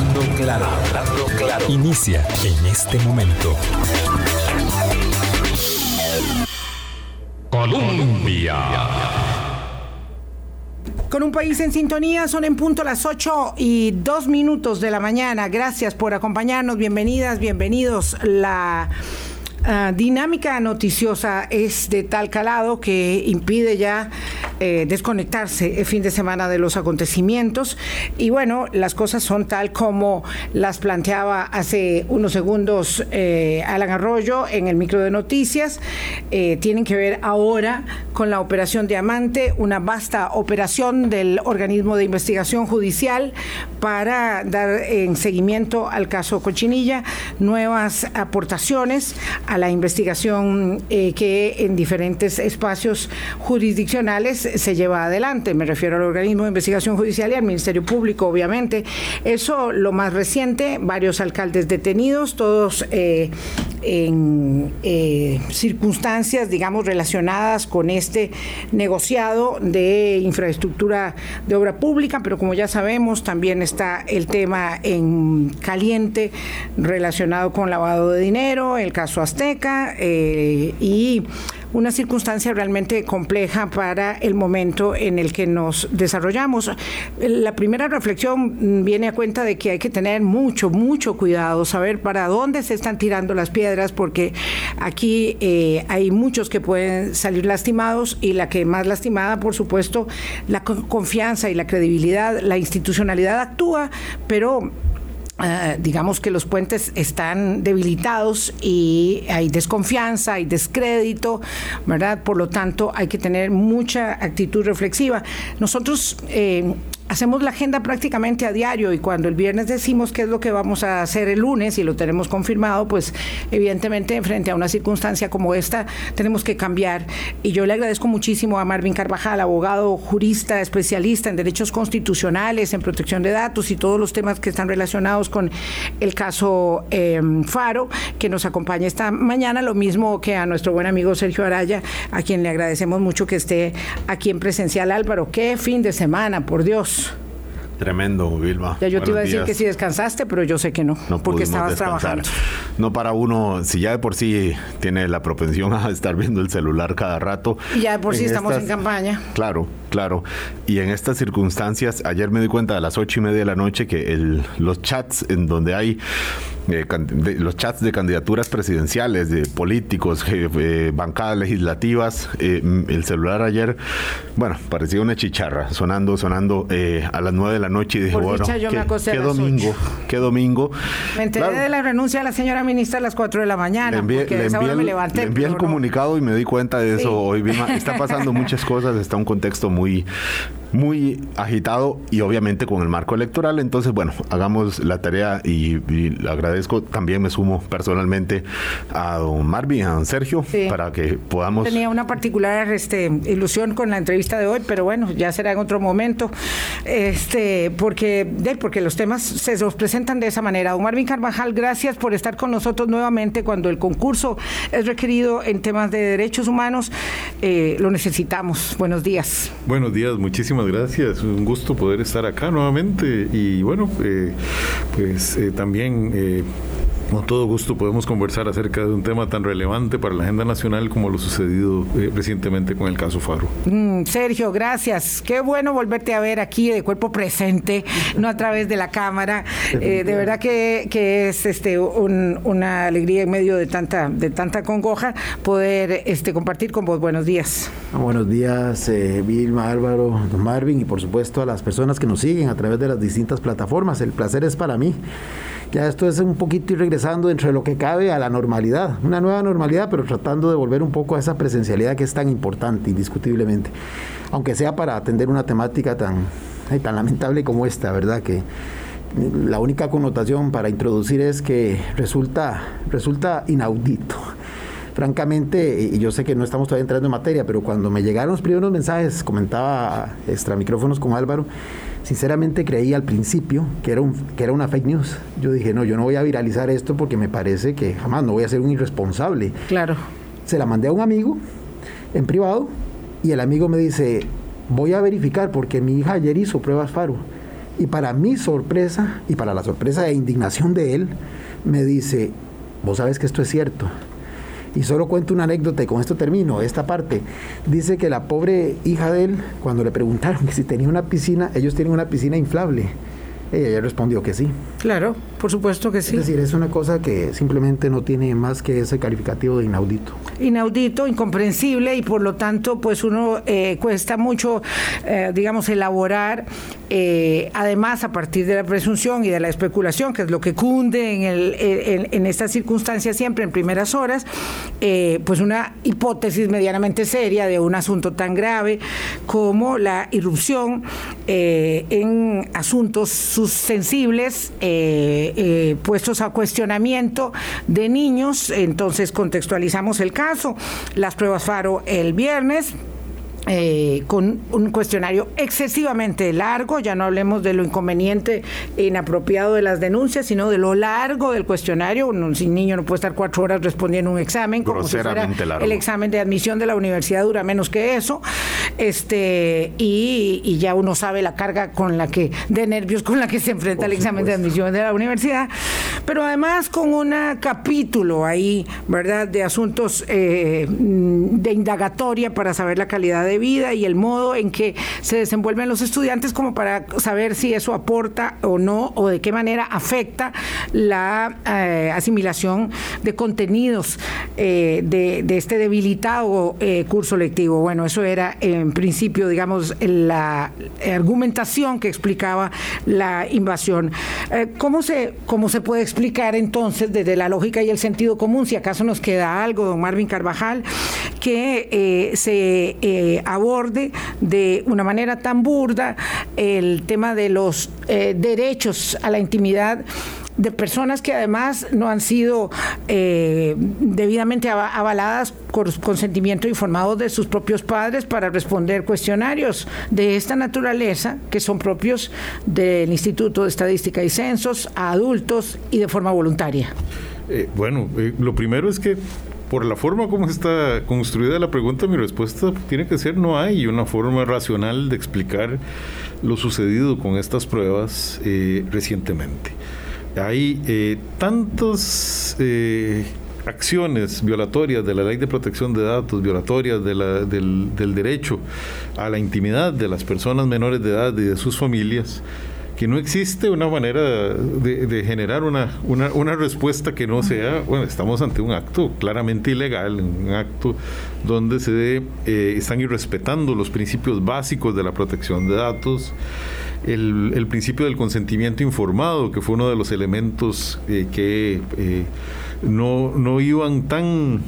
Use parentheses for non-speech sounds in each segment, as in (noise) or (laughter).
Hablando claro, claro. Inicia en este momento. Colombia. Con un país en sintonía, son en punto las 8 y 2 minutos de la mañana. Gracias por acompañarnos. Bienvenidas, bienvenidos. La uh, dinámica noticiosa es de tal calado que impide ya eh, desconectarse el fin de semana de los acontecimientos. Y bueno, las cosas son tal como las planteaba hace unos segundos eh, Alan Arroyo en el micro de noticias. Eh, tienen que ver ahora con la operación Diamante, una vasta operación del organismo de investigación judicial para dar en seguimiento al caso Cochinilla, nuevas aportaciones a la investigación que en diferentes espacios jurisdiccionales se lleva adelante. Me refiero al organismo de investigación judicial y al Ministerio Público, obviamente. Eso, lo más reciente, varios alcaldes detenidos, todos eh, en eh, circunstancias, digamos, relacionadas con este negociado de infraestructura de obra pública, pero como ya sabemos, también está el tema en caliente relacionado con lavado de dinero, el caso Azteca eh, y una circunstancia realmente compleja para el momento en el que nos desarrollamos. La primera reflexión viene a cuenta de que hay que tener mucho, mucho cuidado, saber para dónde se están tirando las piedras, porque aquí eh, hay muchos que pueden salir lastimados y la que más lastimada, por supuesto, la confianza y la credibilidad, la institucionalidad actúa, pero Uh, digamos que los puentes están debilitados y hay desconfianza, hay descrédito, ¿verdad? Por lo tanto, hay que tener mucha actitud reflexiva. Nosotros eh, hacemos la agenda prácticamente a diario y cuando el viernes decimos qué es lo que vamos a hacer el lunes y lo tenemos confirmado, pues evidentemente frente a una circunstancia como esta tenemos que cambiar. Y yo le agradezco muchísimo a Marvin Carvajal, abogado, jurista, especialista en derechos constitucionales, en protección de datos y todos los temas que están relacionados con el caso eh, Faro, que nos acompaña esta mañana, lo mismo que a nuestro buen amigo Sergio Araya, a quien le agradecemos mucho que esté aquí en presencial. Álvaro, qué fin de semana, por Dios. Tremendo, Vilma. Ya yo te iba a decir que sí descansaste, pero yo sé que no, no porque estabas trabajando. No para uno, si ya de por sí tiene la propensión a (laughs) estar viendo el celular cada rato. Y ya de por sí estamos en campaña. Claro, claro. Y en estas circunstancias, ayer me di cuenta a las ocho y media de la noche que el, los chats en donde hay eh, de, los chats de candidaturas presidenciales, de políticos, eh, bancadas legislativas, eh, el celular ayer, bueno, parecía una chicharra, sonando, sonando a las nueve de la noche y dije, bueno, ¿qué, domingo? ¿Qué domingo? Me enteré de la renuncia de la señora ministra a las 4 de la mañana. Le envié, le envié, me levanté, le envié el comunicado y me di cuenta de eso hoy. Está pasando (laughs) muchas cosas, está un contexto muy, muy agitado y obviamente con el marco electoral. Entonces, bueno, hagamos la tarea y, le agradezco. También me sumo personalmente a don Marvin, a don Sergio, para que podamos... Tenía una particular este, ilusión con la entrevista de hoy, pero bueno, ya será en otro momento, este, porque, porque los temas se nos presentan de esa manera. Don Marvin Carvajal, gracias por estar con nosotros nuevamente cuando el concurso es requerido en temas de derechos humanos. Eh, lo necesitamos. Buenos días. Buenos días, muchísimas gracias. Un gusto poder estar acá nuevamente. Y bueno, eh, pues eh, también eh, con todo gusto podemos conversar acerca de un tema tan relevante para la agenda nacional como lo sucedido eh, recientemente con el caso Faro. Mm, Sergio, gracias. Qué bueno volverte a ver aquí de cuerpo presente, no a través de la cámara. Eh, de verdad que, es este una alegría en medio de tanta de tanta congoja poder este compartir con vos. Buenos días. Buenos días, eh, Vilma, Álvaro, Marvin y por supuesto a las personas que nos siguen a través de las distintas plataformas. El placer es para mí. Ya esto es un poquito ir regresando dentro de lo que cabe a la normalidad, una nueva normalidad, pero tratando de volver un poco a esa presencialidad que es tan importante, indiscutiblemente. Aunque sea para atender una temática tan, tan lamentable como esta, ¿verdad? Que la única connotación para introducir es que resulta, resulta inaudito francamente, y yo sé que no estamos todavía entrando en materia, pero cuando me llegaron los primeros mensajes, comentaba extra micrófonos con Álvaro, sinceramente creí al principio que era, un, que era una fake news. Yo dije, no, yo no voy a viralizar esto porque me parece que jamás no voy a ser un irresponsable. Claro. Se la mandé a un amigo en privado y el amigo me dice, voy a verificar porque mi hija ayer hizo pruebas FARO Y para mi sorpresa, y para la sorpresa e indignación de él, me dice, vos sabes que esto es cierto. Y solo cuento una anécdota y con esto termino esta parte. Dice que la pobre hija de él, cuando le preguntaron si tenía una piscina, ellos tienen una piscina inflable. Ella ya respondió que sí. Claro, por supuesto que sí. Es decir, es una cosa que simplemente no tiene más que ese calificativo de inaudito. Inaudito, incomprensible y por lo tanto, pues uno eh, cuesta mucho, eh, digamos, elaborar, eh, además a partir de la presunción y de la especulación, que es lo que cunde en, el, en, en estas circunstancias siempre en primeras horas, pues una hipótesis medianamente seria de un asunto tan grave como la irrupción en asuntos sensibles eh, eh, puestos a cuestionamiento de niños. Entonces contextualizamos el caso. Las pruebas FARO el viernes, eh, con un cuestionario excesivamente largo, ya no hablemos de lo inconveniente e inapropiado de las denuncias, sino de lo largo del cuestionario. Un, niño no puede estar cuatro horas respondiendo un examen, como si fuera el examen de admisión de la universidad dura menos que eso, este y, ya uno sabe la carga con la que de nervios con la que se enfrenta el examen de admisión de la universidad, pero además con un capítulo ahí, verdad, de asuntos eh, de indagatoria para saber la calidad de de vida y el modo en que se desenvuelven los estudiantes como para saber si eso aporta o no o de qué manera afecta la eh, asimilación de contenidos eh, de, este debilitado eh, curso lectivo. Bueno, eso era en principio, digamos, la argumentación que explicaba la invasión. ¿cómo, se, ¿Cómo se puede explicar entonces desde la lógica y el sentido común, si acaso nos queda algo, don Marvin Carvajal, que se aborde de una manera tan burda el tema de los eh, derechos a la intimidad de personas que además no han sido eh, debidamente avaladas con consentimiento informado de sus propios padres para responder cuestionarios de esta naturaleza que son propios del Instituto de Estadística y Censos a adultos y de forma voluntaria. Eh, bueno, lo primero es que por la forma como está construida la pregunta, mi respuesta tiene que ser no hay una forma racional de explicar lo sucedido con estas pruebas eh, recientemente. Hay eh, tantas eh, acciones violatorias de la ley de protección de datos, violatorias del, del derecho a la intimidad de las personas menores de edad y de sus familias, que no existe una manera de, generar una, una, respuesta que no sea, bueno, estamos ante un acto claramente ilegal, un acto donde se eh, están irrespetando los principios básicos de la protección de datos, el, principio del consentimiento informado, que fue uno de los elementos eh, que eh, no, no, iban tan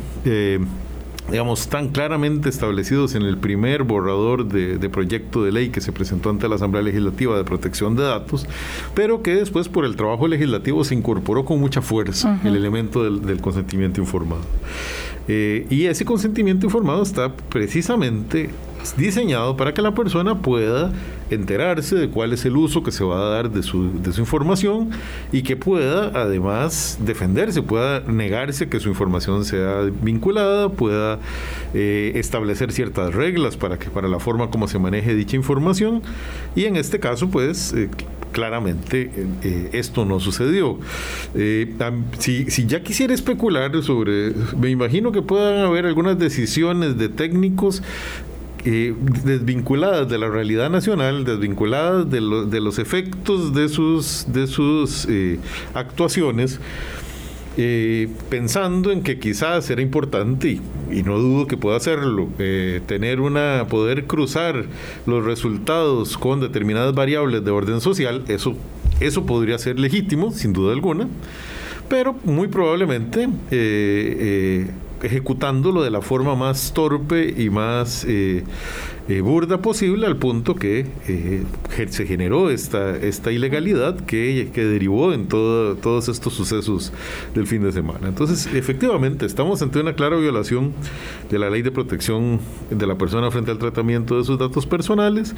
digamos, tan claramente establecidos en el primer borrador de, proyecto de ley que se presentó ante la Asamblea Legislativa de Protección de Datos, pero que después por el trabajo legislativo se incorporó con mucha fuerza el elemento del, consentimiento informado. Eh, y ese consentimiento informado está precisamente diseñado para que la persona pueda enterarse de cuál es el uso que se va a dar de su, de su información y que pueda además defenderse, pueda negarse que su información sea vinculada, pueda eh, establecer ciertas reglas para que para la forma como se maneje dicha información y en este caso pues eh, claramente eh, esto no sucedió. si, si, ya quisiera especular sobre, me imagino que puedan haber algunas decisiones de técnicos eh, desvinculadas de la realidad nacional, desvinculadas de, los efectos de sus, eh, actuaciones, eh, pensando en que quizás era importante, y, no dudo que pueda hacerlo, tener una, poder cruzar los resultados con determinadas variables de orden social, eso, eso podría ser legítimo, sin duda alguna, pero muy probablemente ejecutándolo de la forma más torpe y más eh, eh, burda posible al punto que eh, se generó esta, esta ilegalidad que, que derivó en todo, todos estos sucesos del fin de semana. Entonces, efectivamente, estamos ante una clara violación de la ley de protección de la persona frente al tratamiento de sus datos personales,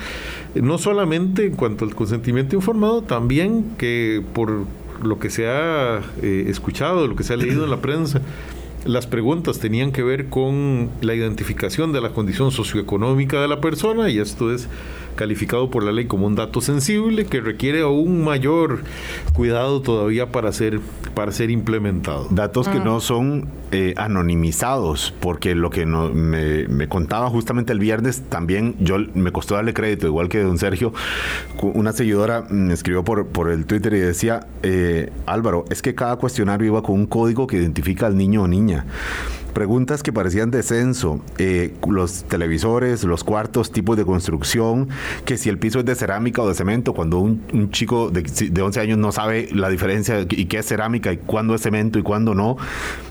no solamente en cuanto al consentimiento informado, también que por lo que se ha escuchado, lo que se ha leído en la prensa, las preguntas tenían que ver con la identificación de la condición socioeconómica de la persona y esto es calificado por la ley como un dato sensible que requiere aún mayor cuidado todavía para ser, para ser implementado. Datos que no son eh, anonimizados, porque lo que no, me, me, contaba justamente el viernes, también yo me costó darle crédito, igual que don Sergio, una seguidora me escribió por, por el Twitter y decía, eh, Álvaro, es que cada cuestionario iba con un código que identifica al niño o niña preguntas que parecían de censo, eh, los televisores, los cuartos, tipos de construcción, que si el piso es de cerámica o de cemento, cuando un, chico de, de, 11 años no sabe la diferencia y qué es cerámica y cuándo es cemento y cuándo no.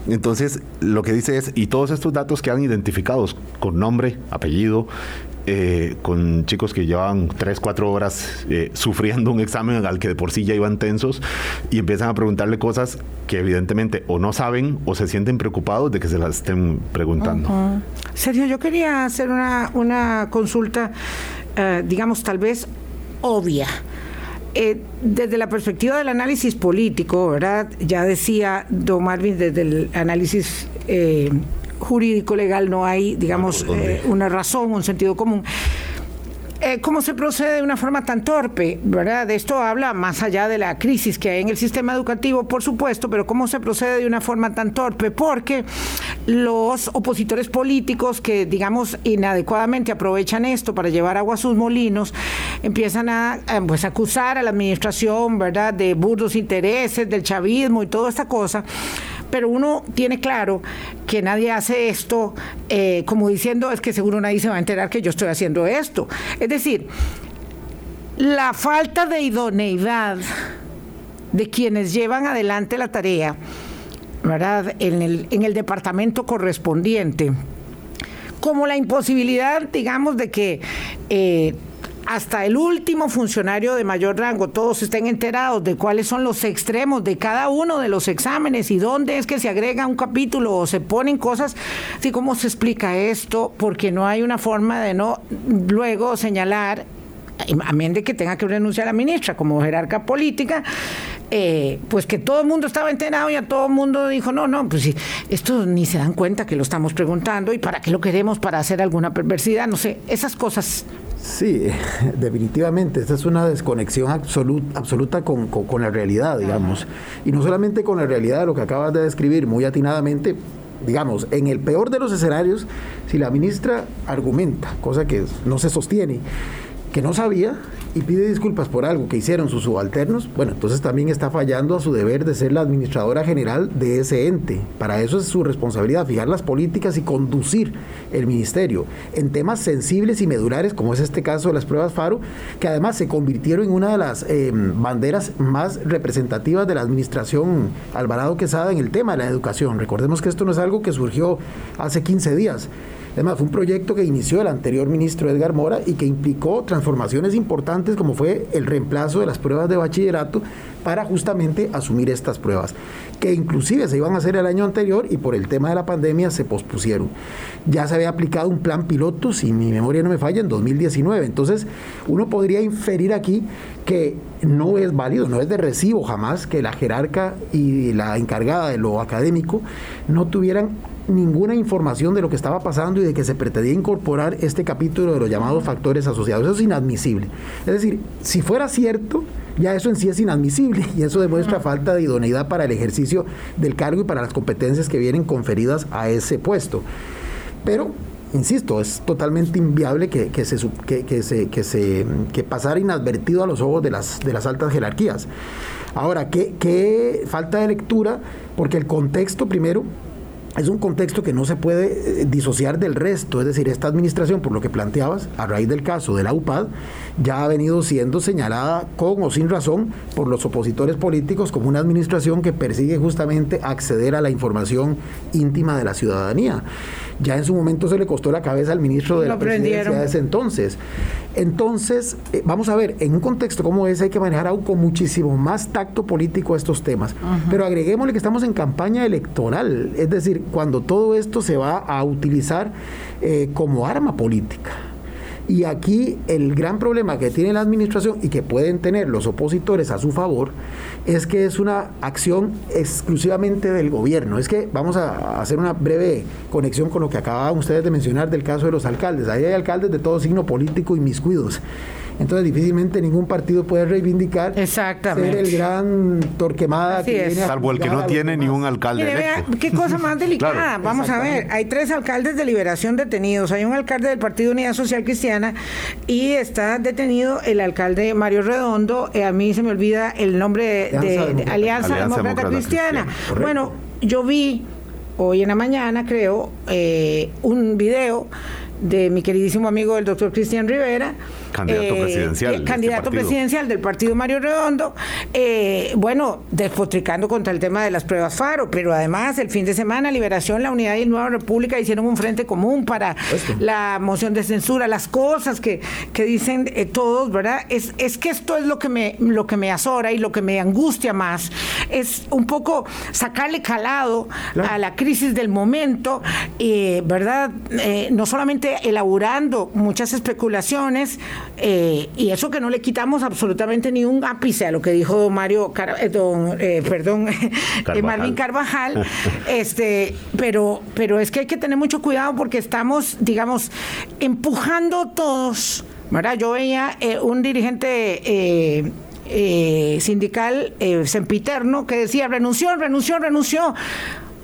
Entonces, lo que dice es, y todos estos datos que han identificados con nombre, apellido, eh, con chicos que llevaban 3, 4 horas eh, sufriendo un examen al que de por sí ya iban tensos y empiezan a preguntarle cosas que evidentemente o no saben o se sienten preocupados de que se las estén preguntando. Sergio, yo quería hacer una, una consulta, eh, digamos, tal vez obvia. desde la perspectiva del análisis político, ¿verdad? Ya decía Don Marvin desde el análisis jurídico legal no hay, digamos, eh, una razón, un sentido común. Eh, ¿Cómo se procede de una forma tan torpe? ¿verdad? De esto habla más allá de la crisis que hay en el sistema educativo, por supuesto, pero ¿cómo se procede de una forma tan torpe? Porque los opositores políticos que, digamos, inadecuadamente aprovechan esto para llevar agua a sus molinos, empiezan a pues, acusar a la administración, ¿verdad?, de burdos intereses, del chavismo y toda esta cosa pero uno tiene claro que nadie hace esto eh, como diciendo es que seguro nadie se va a enterar que yo estoy haciendo esto. Es decir, la falta de idoneidad de quienes llevan adelante la tarea, ¿verdad? En el, en el departamento correspondiente, como la imposibilidad, digamos, de que eh, hasta el último funcionario de mayor rango, todos estén enterados de cuáles son los extremos de cada uno de los exámenes y dónde es que se agrega un capítulo o se ponen cosas, así como se explica esto, porque no hay una forma de no luego señalar a menos de que tenga que renunciar a la ministra como jerarca política, eh, pues que todo el mundo estaba enterado y a todo el mundo dijo, no, no, pues esto ni se dan cuenta que lo estamos preguntando y para qué lo queremos, para hacer alguna perversidad, no sé, esas cosas Sí, (laughs) definitivamente. Esta es una desconexión absoluta, absoluta con, la realidad, digamos. Y no solamente con la realidad, lo que acabas de describir muy atinadamente, digamos, en el peor de los escenarios, si la ministra argumenta, cosa que no se sostiene, que no sabía y pide disculpas por algo que hicieron sus subalternos, bueno, entonces también está fallando a su deber de ser la administradora general de ese ente. Para eso es su responsabilidad, fijar las políticas y conducir el ministerio en temas sensibles y medulares, como es este caso de las pruebas FARO, que además se convirtieron en una de las eh, banderas más representativas de la administración Alvarado Quesada en el tema de la educación. Recordemos que esto no es algo que surgió hace 15 días. Además, fue un proyecto que inició el anterior ministro Edgar Mora y que implicó transformaciones importantes como fue el reemplazo de las pruebas de bachillerato para justamente asumir estas pruebas, que inclusive se iban a hacer el año anterior y por el tema de la pandemia se pospusieron. Ya se había aplicado un plan piloto, si mi memoria no me falla, en 2019. Entonces, uno podría inferir aquí que no es válido, no es de recibo jamás que la jerarca y la encargada de lo académico no tuvieran ninguna información de lo que estaba pasando y de que se pretendía incorporar este capítulo de los llamados factores asociados. Eso es inadmisible. Es decir, si fuera cierto, ya eso en sí es inadmisible (laughs) y eso demuestra falta de idoneidad para el ejercicio del cargo y para las competencias que vienen conferidas a ese puesto. Pero insisto, es totalmente inviable que, se, que, se, que, se, que pasara inadvertido a los ojos de las, de las altas jerarquías. Ahora, ¿qué, ¿qué falta de lectura? Porque el contexto, primero, es un contexto que no se puede eh, disociar del resto, es decir, esta administración, por lo que planteabas, a raíz del caso de la UPAD, ya ha venido siendo señalada con o sin razón por los opositores políticos como una administración que persigue justamente acceder a la información íntima de la ciudadanía. Ya en su momento se le costó la cabeza al ministro de la presidencia de ese entonces. Entonces, eh, vamos a ver, en un contexto como ese hay que manejar aún con muchísimo más tacto político estos temas. Pero agreguémosle que estamos en campaña electoral, es decir, cuando todo esto se va a utilizar eh, como arma política. Y aquí el gran problema que tiene la administración y que pueden tener los opositores a su favor es que es una acción exclusivamente del gobierno. Es que vamos a hacer una breve conexión con lo que acababan ustedes de mencionar del caso de los alcaldes. Ahí hay alcaldes de todo signo político y miscuidos. Entonces difícilmente ningún partido puede reivindicar Exactamente. ser el gran torquemada Así que es. viene a Salvo el que no tiene ni un alcalde Mire, vea, electo. qué cosa más (laughs) delicada. Claro. Vamos a ver, hay tres alcaldes de liberación detenidos. Hay un alcalde del Partido Unidad Social Cristiana y está detenido el alcalde Mario Redondo. Eh, a mí se me olvida el nombre de, Alianza de- de Demócrata. Alianza, Alianza Demócrata, Demócrata Cristiana. Cristiana. Bueno, yo vi hoy en la mañana, creo, eh, un video de mi queridísimo amigo el doctor Cristian Rivera. Candidato presidencial de este candidato presidencial del partido Mario Redondo, eh, bueno, despotricando contra el tema de las pruebas FARO, pero además el fin de semana Liberación, la Unidad y Nueva República hicieron un frente común para la moción de censura, las cosas que, que dicen eh, todos, ¿verdad? Es, es que esto es lo que, me, lo que me azora y lo que me angustia más, es un poco sacarle calado a la crisis del momento, eh, ¿verdad? Eh, no solamente elaborando muchas especulaciones, eh, y eso que no le quitamos absolutamente ni un ápice a lo que dijo don Mario, Car- eh, don, eh, perdón, (laughs) eh, Carvajal. Marvin Carvajal, (laughs) este, pero, pero es que hay que tener mucho cuidado porque estamos, digamos, empujando todos, ¿verdad? Yo veía eh, un dirigente eh, eh, sindical eh, sempiterno que decía renunció, renunció, renunció.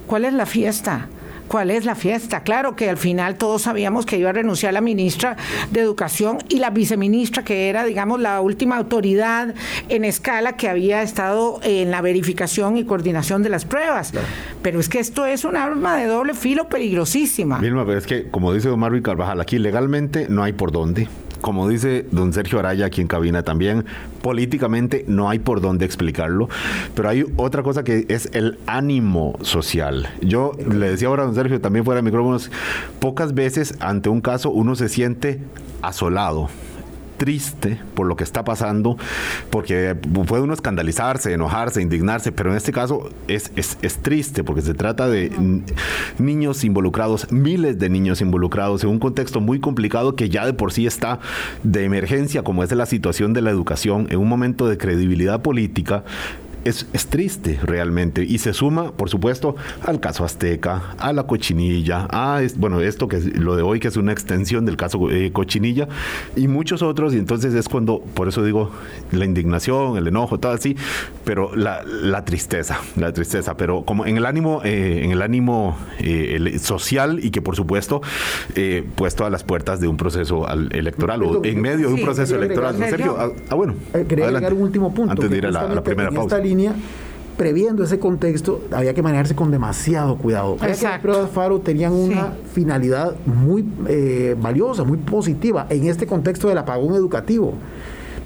¿Cuál es la fiesta? ¿Cuál es la fiesta? Claro que al final todos sabíamos que iba a renunciar la ministra de Educación y la viceministra, que era, digamos, la última autoridad en escala que había estado en la verificación y coordinación de las pruebas. Pero es que esto es un arma de doble filo peligrosísima. Vilma, pero es que, como dice don Marvin Carvajal, aquí legalmente no hay por dónde. Como dice don Sergio Araya aquí en cabina también, políticamente no hay por dónde explicarlo. Pero hay otra cosa que es el ánimo social. Yo le decía ahora a don Sergio, también fuera de micrófonos, pocas veces ante un caso uno se siente asolado triste por lo que está pasando, porque puede uno escandalizarse, enojarse, indignarse, pero en este caso es, es, es triste porque se trata de niños involucrados, miles de niños involucrados en un contexto muy complicado que ya de por sí está de emergencia, como es la situación de la educación, en un momento de credibilidad política es, es triste realmente y se suma, por supuesto, al caso Azteca, a la cochinilla, a es- bueno, esto que es lo de hoy que es una extensión del caso eh, cochinilla y muchos otros y entonces es cuando, por eso digo, la indignación, el enojo, todo así, pero la, la tristeza, la tristeza, pero como en el ánimo, eh, en el ánimo eh, el- social y que por supuesto eh, puesto a las puertas de un proceso al- electoral o en medio de un proceso electoral. Sergio, ah, ah, bueno, Eh, quería adelante. un último punto. Antes de ir a la, a la justamente primera pausa. Línea, previendo ese contexto, había que manejarse con demasiado cuidado. Que Las Exacto. pruebas FARO tenían una Sí. finalidad muy eh, valiosa, muy positiva en este contexto del apagón educativo.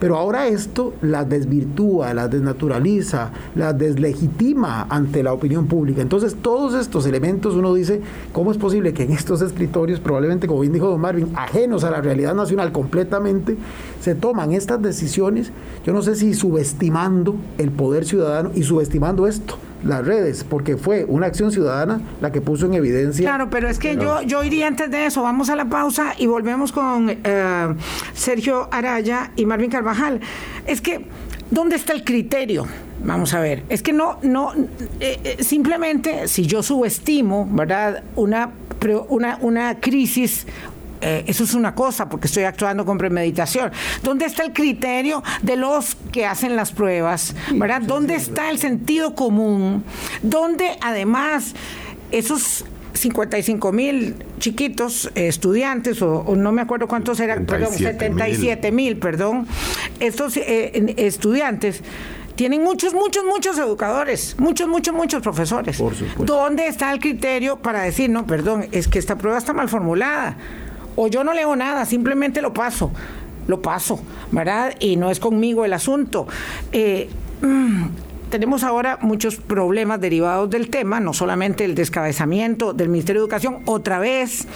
Pero ahora esto las desvirtúa, las desnaturaliza, las deslegitima ante la opinión pública. Entonces, todos estos elementos uno dice, ¿cómo es posible que en estos escritorios, probablemente, como bien dijo don Marvin, ajenos a la realidad nacional completamente, se toman estas decisiones? Yo no sé si subestimando el poder ciudadano y subestimando esto, las redes, porque fue una acción ciudadana la que puso en evidencia. Claro, pero es que yo, yo iría antes de eso. Vamos a la pausa y volvemos con eh, Sergio Araya y Marvin Carvajal. Es que, ¿dónde está el criterio? Vamos a ver, es que no, no, eh, eh, simplemente si yo subestimo, ¿verdad? Una, una, una crisis eh, eso es una cosa, porque estoy actuando con premeditación. ¿Dónde está el criterio de los que hacen las pruebas? ¿Verdad? ¿Dónde está el sentido común? ¿Dónde además esos 55 mil chiquitos eh, estudiantes, o, o no me acuerdo cuántos eran, perdón, 77,000. 77 mil, perdón, estos eh, estudiantes tienen muchos, muchos, muchos educadores, muchos, muchos, muchos profesores. Por supuesto. ¿Dónde está el criterio para decir, no, perdón, es que esta prueba está mal formulada? O yo no leo nada, simplemente lo paso, lo paso, ¿verdad? Y no es conmigo el asunto. Eh, mm, tenemos ahora muchos problemas derivados del tema, no solamente el descabezamiento del Ministerio de Educación otra vez,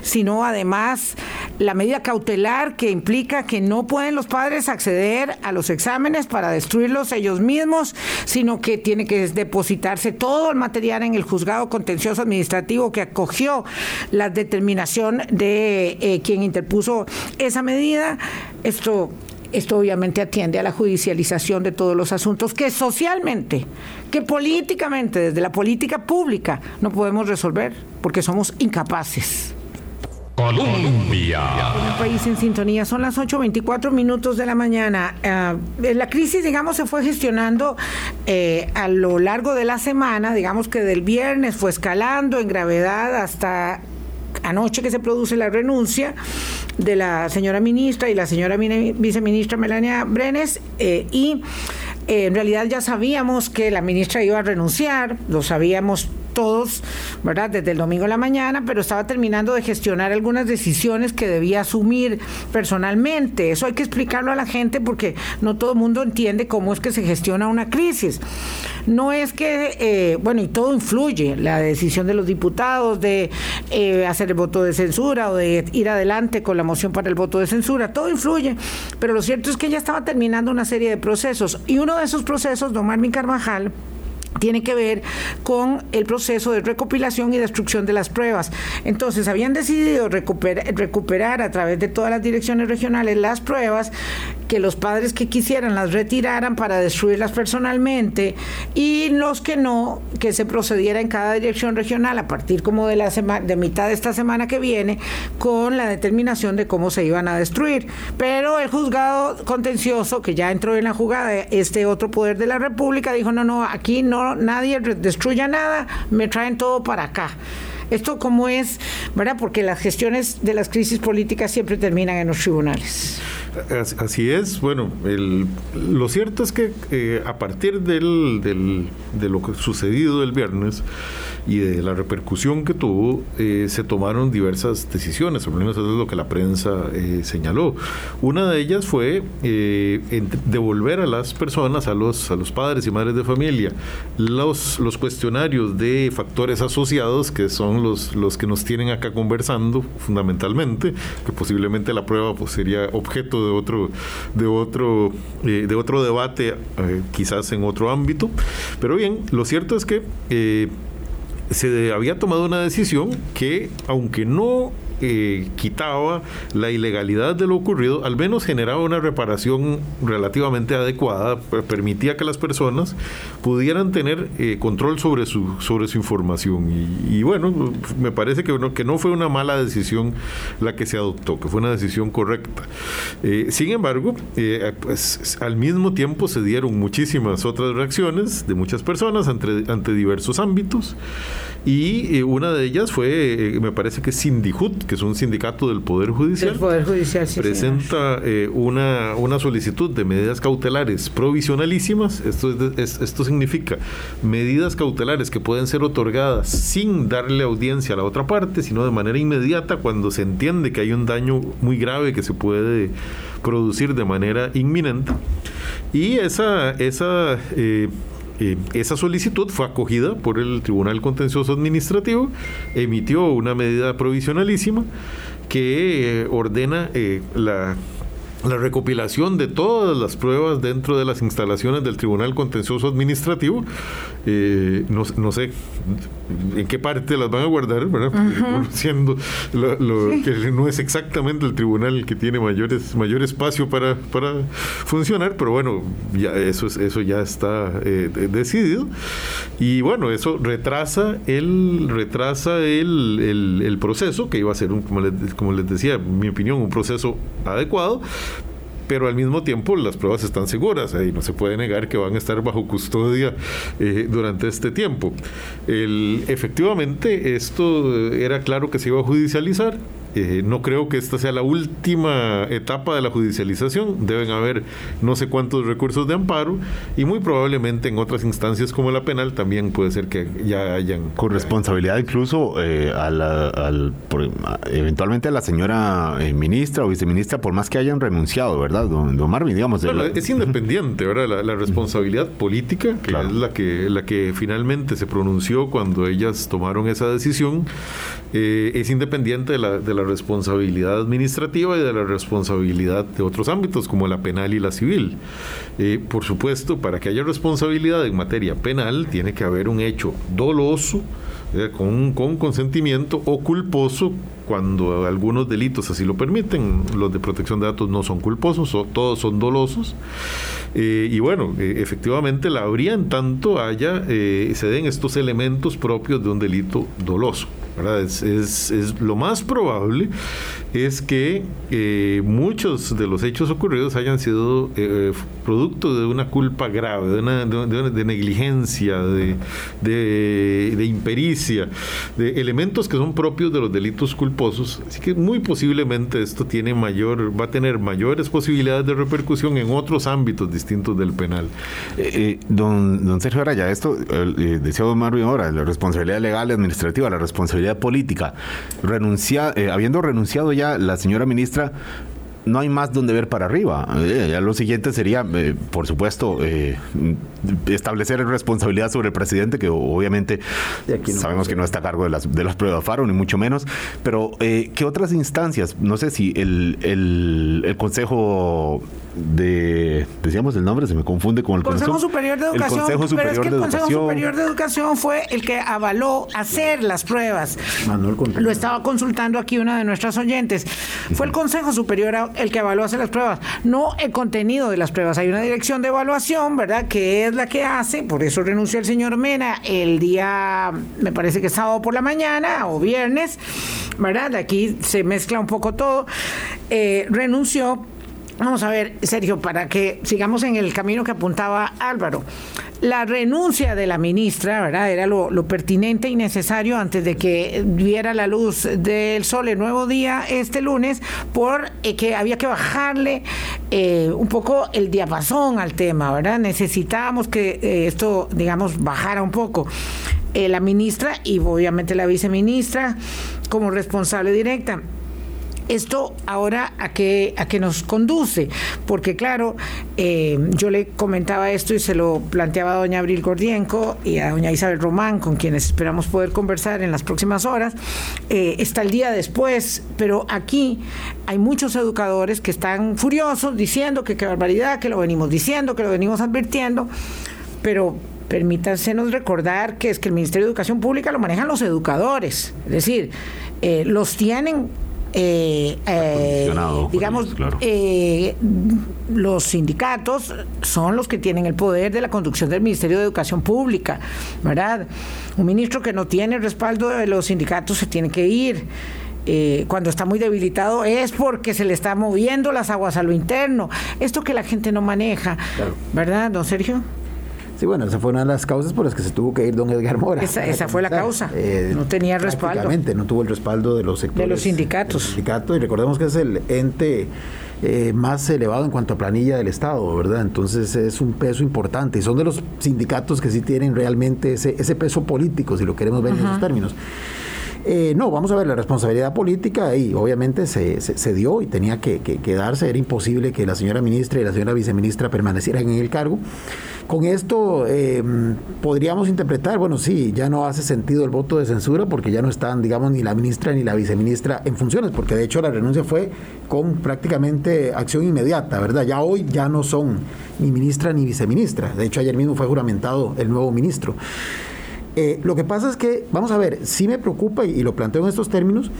sino además la medida cautelar que implica que no pueden los padres acceder a los exámenes para destruirlos ellos mismos, sino que tiene que depositarse todo el material en el juzgado contencioso administrativo que acogió la determinación de eh, quien interpuso esa medida. Esto esto obviamente atiende a la judicialización de todos los asuntos que socialmente, que políticamente, desde la política pública, no podemos resolver porque somos incapaces. Colombia. Un país en sintonía. Son las 8.24 minutos de la mañana. Eh, la crisis, digamos, se fue gestionando eh, a lo largo de la semana. Digamos que del viernes fue escalando en gravedad hasta anoche que se produce la renuncia de la señora ministra y la señora viceministra Melania Brenes eh, y en realidad ya sabíamos que la ministra iba a renunciar, lo sabíamos todos, ¿verdad? Desde el domingo en la mañana, pero estaba terminando de gestionar algunas decisiones que debía asumir personalmente. Eso hay que explicarlo a la gente porque no todo el mundo entiende cómo es que se gestiona una crisis. No es que, eh, bueno, y todo influye, la decisión de los diputados de eh, hacer el voto de censura o de ir adelante con la moción para el voto de censura, todo influye, pero lo cierto es que ya estaba terminando una serie de procesos y uno de esos procesos, don Marvin Carvajal, tiene que ver con el proceso de recopilación y destrucción de las pruebas. Entonces, habían decidido recuperar, recuperar, a través de todas las direcciones regionales las pruebas, que los padres que quisieran las retiraran para destruirlas personalmente y los que no, que se procediera en cada dirección regional a partir como de la de mitad de esta semana que viene con la determinación de cómo se iban a destruir. Pero el juzgado contencioso que ya entró en la jugada, este otro poder de la República dijo, "No, no, aquí no nadie destruya nada, me traen todo para acá. Esto como es, ¿verdad? Porque las gestiones de las crisis políticas siempre terminan en los tribunales. Así es, bueno, lo cierto es que eh, a partir del, de lo que sucedido el viernes y de la repercusión que tuvo, eh, se tomaron diversas decisiones, al menos eso es lo que la prensa eh, señaló. Una de ellas fue devolver a las personas, a los, a los padres y madres de familia, los, los cuestionarios de factores asociados, que son los, los que nos tienen acá conversando fundamentalmente, que posiblemente la prueba pues, sería objeto de otro, de otro, eh, de otro debate, eh, quizás en otro ámbito. Pero bien, lo cierto es que eh, se había tomado una decisión que, aunque no eh, quitaba la ilegalidad de lo ocurrido, al menos generaba una reparación relativamente adecuada, permitía que las personas pudieran tener eh, control sobre su, sobre su información. Y, bueno, me parece que no, que no fue una mala decisión la que se adoptó, que fue una decisión correcta. Eh, sin embargo, pues, al mismo tiempo se dieron muchísimas otras reacciones de muchas personas ante, ante diversos ámbitos. Y una de ellas fue, me parece que Sindijut, que es un sindicato del Poder Judicial, Poder Judicial presenta eh, una, una solicitud de medidas cautelares provisionalísimas. Esto, esto significa medidas cautelares que pueden ser otorgadas sin darle audiencia a la otra parte, sino de manera inmediata cuando se entiende que hay un daño muy grave que se puede producir de manera inminente. Y esa, esa eh, eh, esa solicitud fue acogida por el Tribunal Contencioso Administrativo, emitió una medida provisionalísima que eh, ordena eh, la la recopilación de todas las pruebas dentro de las instalaciones del Tribunal Contencioso Administrativo. Eh, no, sé en qué parte las van a guardar, ¿verdad? Siendo lo, que no es exactamente el tribunal que tiene mayores, mayor espacio para, para funcionar, pero bueno, ya eso, eso ya está eh, decidido. Y bueno, eso retrasa el, retrasa el, el, proceso, que iba a ser, un, como, les, como les decía, en mi opinión, un proceso adecuado pero al mismo tiempo las pruebas están seguras y no se puede negar que van a estar bajo custodia eh, durante este tiempo. Efectivamente, esto era claro que se iba a judicializar. Eh, no creo que esta sea la última etapa de la judicialización. Deben haber no sé cuántos recursos de amparo y muy probablemente en otras instancias como la penal también puede ser que ya hayan... Con responsabilidad incluso eh, a al, eventualmente a la señora eh, ministra o viceministra, por más que hayan renunciado, ¿verdad, don, Marvin? Digamos, es independiente, ¿verdad? La, responsabilidad política, que es la que, la que finalmente se pronunció cuando ellas tomaron esa decisión, es independiente de la, de la responsabilidad administrativa y de la responsabilidad de otros ámbitos como la penal y la civil. Eh, por supuesto, para que haya responsabilidad en materia penal tiene que haber un hecho doloso, eh, con, con consentimiento o culposo cuando algunos delitos así lo permiten. Los de protección de datos no son culposos, todos son dolosos. Eh, y bueno, efectivamente la habría en tanto haya, se den estos elementos propios de un delito doloso. Es, es, lo más probable es que eh, muchos de los hechos ocurridos hayan sido eh, producto de una culpa grave, de, una, de, negligencia, de, de, impericia, de elementos que son propios de los delitos culposos. Así que muy posiblemente esto tiene mayor, va a tener mayores posibilidades de repercusión en otros ámbitos distintos del penal. Eh, don, don Sergio Araya, esto decía don Marvin ahora, la responsabilidad legal administrativa, la responsabilidad política. Renuncia, eh, habiendo renunciado ya la señora ministra, no hay más donde ver para arriba. Eh, ya lo siguiente sería, eh, por supuesto, establecer responsabilidad sobre el presidente, que obviamente sabemos que no está a cargo de las, de las pruebas FARO, ni mucho menos. Pero, ¿qué otras instancias? No sé si el, el, el Consejo de, decíamos el nombre, se me confunde con el Consejo, Superior de Educación. pero es que el Consejo Superior de Educación fue el que avaló hacer las pruebas. Lo estaba consultando aquí una de nuestras oyentes. Fue el Consejo Superior el que avaló hacer las pruebas, no el contenido de las pruebas. Hay una dirección de evaluación, ¿verdad? Que es la que hace, por eso renunció el señor Mena el día, me parece que sábado por la mañana o viernes, ¿verdad? Aquí se mezcla un poco todo. Eh, renunció Vamos a ver, Sergio, para que sigamos en el camino que apuntaba Álvaro. La renuncia de la ministra, ¿verdad? Era lo, pertinente y necesario antes de que viera la luz del sol el nuevo día este lunes, por eh, que había que bajarle eh, un poco el diapasón al tema, ¿verdad? Necesitábamos que eh, esto, digamos, bajara un poco. la ministra y obviamente la viceministra como responsable directa esto ahora a qué, a qué nos conduce, porque claro, eh, yo le comentaba esto y se lo planteaba a doña Abril Gordienco y a doña Isabel Román, con quienes esperamos poder conversar en las próximas horas, eh, está el día después, pero aquí hay muchos educadores que están furiosos diciendo que qué barbaridad, que lo venimos diciendo, que lo venimos advirtiendo, pero permítansenos recordar que es que el Ministerio de Educación Pública lo manejan los educadores, es decir, eh, los tienen eh, eh, digamos, eh, los sindicatos son los que tienen el poder de la conducción del Ministerio de Educación Pública, ¿verdad? Un ministro que no tiene respaldo de los sindicatos se tiene que ir. cuando está muy debilitado es porque se le está moviendo las aguas a lo interno. Esto que la gente no maneja, ¿verdad, don Sergio? Sí, bueno, esa fue una de las causas por las que se tuvo que ir don Edgar Mora. Esa, fue la causa. Eh, no tenía respaldo. no tuvo el respaldo de los sectores. De los sindicatos. y recordemos que es el ente eh, más elevado en cuanto a planilla del Estado, ¿verdad? Entonces es un peso importante y son de los sindicatos que sí tienen realmente ese, ese peso político, si lo queremos ver en esos términos. Eh, no, vamos a ver, la responsabilidad política y obviamente se, se, dio y tenía que, que, darse, era imposible que la señora ministra y la señora viceministra permanecieran en el cargo. Con esto em, podríamos interpretar, bueno, sí, ya no hace sentido el voto de censura porque ya no están, digamos, ni la ministra ni la viceministra en funciones, porque de hecho la renuncia fue con prácticamente acción inmediata, ¿verdad? Ya hoy ya no son ni ministra ni viceministra. De hecho, ayer mismo fue juramentado el nuevo ministro. Eh, lo que pasa es que, vamos a ver, sí me preocupa y, lo planteo en estos términos,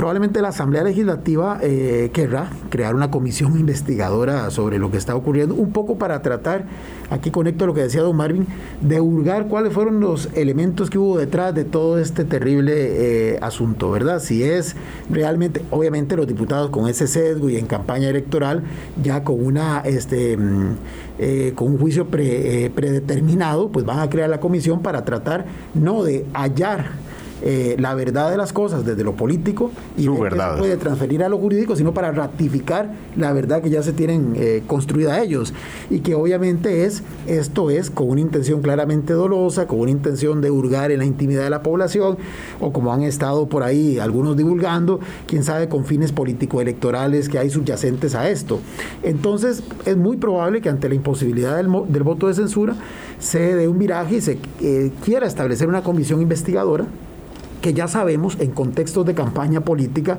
probablemente la Asamblea Legislativa eh, querrá crear una comisión investigadora sobre lo que está ocurriendo, un poco para tratar, aquí conecto a lo que decía don Marvin, de hurgar cuáles fueron los elementos que hubo detrás de todo este terrible eh, asunto, ¿verdad? Si es realmente, obviamente los diputados con ese sesgo y en campaña electoral, ya con una, este, mm, con un juicio predeterminado, pues van a crear la comisión para tratar no de hallar eh, la verdad de las cosas desde lo político y Su ver que verdad. se puede transferir a lo jurídico, sino para ratificar la verdad que ya se tienen eh, construida ellos. Y que obviamente es, esto es con una intención claramente dolosa, con una intención de hurgar en la intimidad de la población, o como han estado por ahí algunos divulgando, quién sabe, con fines político-electorales que hay subyacentes a esto. Entonces, es muy probable que ante la imposibilidad del, del voto de censura se dé un viraje y se eh, quiera establecer una comisión investigadora que ya sabemos en contextos de campaña política,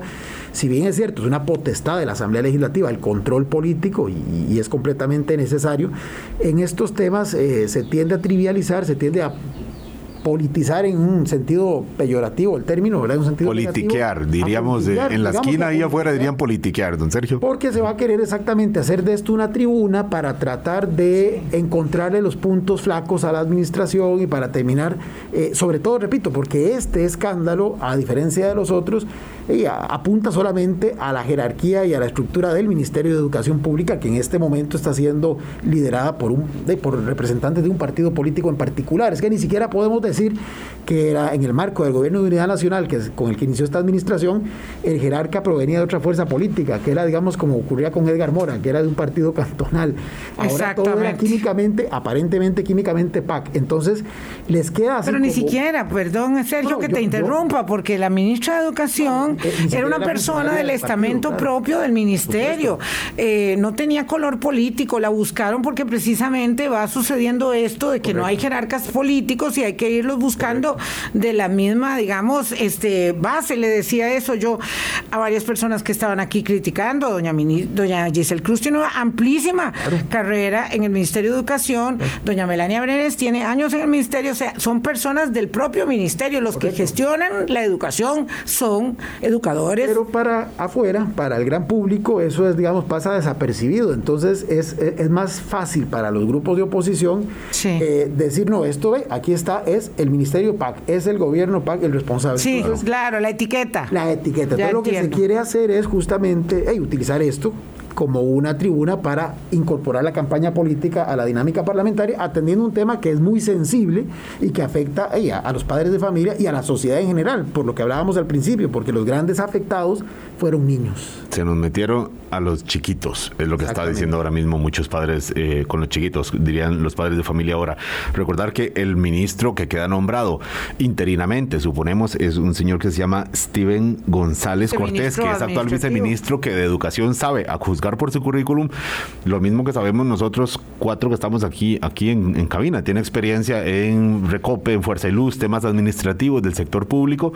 si bien es cierto, es una potestad de la Asamblea Legislativa el control político y, es completamente necesario, en estos temas eh, se tiende a trivializar, se tiende a politizar en un sentido peyorativo el término, ¿verdad? En un sentido Politiquear, negativo, diríamos, de- politiquear, en la esquina ahí afuera dirían politiquear, don Sergio. Porque se va a querer exactamente hacer de esto una tribuna para tratar de encontrarle los puntos flacos a la administración y para terminar, eh, sobre todo, repito, porque este escándalo, a diferencia de los otros, eh, apunta solamente a la jerarquía y a la estructura del Ministerio de Educación Pública, que en este momento está siendo liderada por, un, de- por representantes de un partido político en particular. Es que ni siquiera podemos decir que era en el marco del gobierno de unidad nacional, que es con el que inició esta administración, el jerarca provenía de otra fuerza política, que era, digamos, como ocurría con Edgar Mora, que era de un partido (laughs) cantonal. Ahora todo era químicamente, aparentemente químicamente PAC. Entonces, les queda así Pero ni siquiera, perdón Sergio No, que yo- te yo- interrumpa, porque la ministra de Educación Eh, era una era persona del estamento partido, claro. propio del ministerio. Eh, no tenía color político, la buscaron porque precisamente va sucediendo esto de que no hay jerarcas políticos y hay que irlos buscando de la misma, digamos, este base. Le decía eso yo a varias personas que estaban aquí criticando. Doña, Mini- doña Giselle Cruz tiene una amplísima carrera en el Ministerio de Educación. Doña Melania Brenes tiene años en el ministerio. O sea, son personas del propio ministerio. Los que gestionan la educación son educadores. Pero para afuera, para el gran público, eso es, digamos, pasa desapercibido. Entonces es, es- es más fácil para los grupos de oposición Sí. eh, decir, no, esto ve, aquí está, es el Ministerio PAC, es el gobierno PAC el responsable. sí, Entonces, claro, la etiqueta. la etiqueta. Ya Entonces lo que se quiere hacer es justamente hey, utilizar esto como una tribuna para incorporar la campaña política a la dinámica parlamentaria, atendiendo un tema que es muy sensible y que afecta hey, a, a los padres de familia y a la sociedad en general, por lo que hablábamos al principio, porque los grandes afectados fueron niños. Se nos metieron a los chiquitos, es lo que está diciendo ahora mismo muchos padres eh, con los chiquitos, dirían los padres de familia ahora. Recordar que el ministro que queda nombrado interinamente, suponemos, es un señor que se llama Steven González El Cortés, que es actual viceministro que de educación sabe, a juzgar por su currículum, lo mismo que sabemos nosotros cuatro que estamos aquí, aquí en, en cabina. Tiene experiencia en Recope, en Fuerza y Luz, temas administrativos del sector público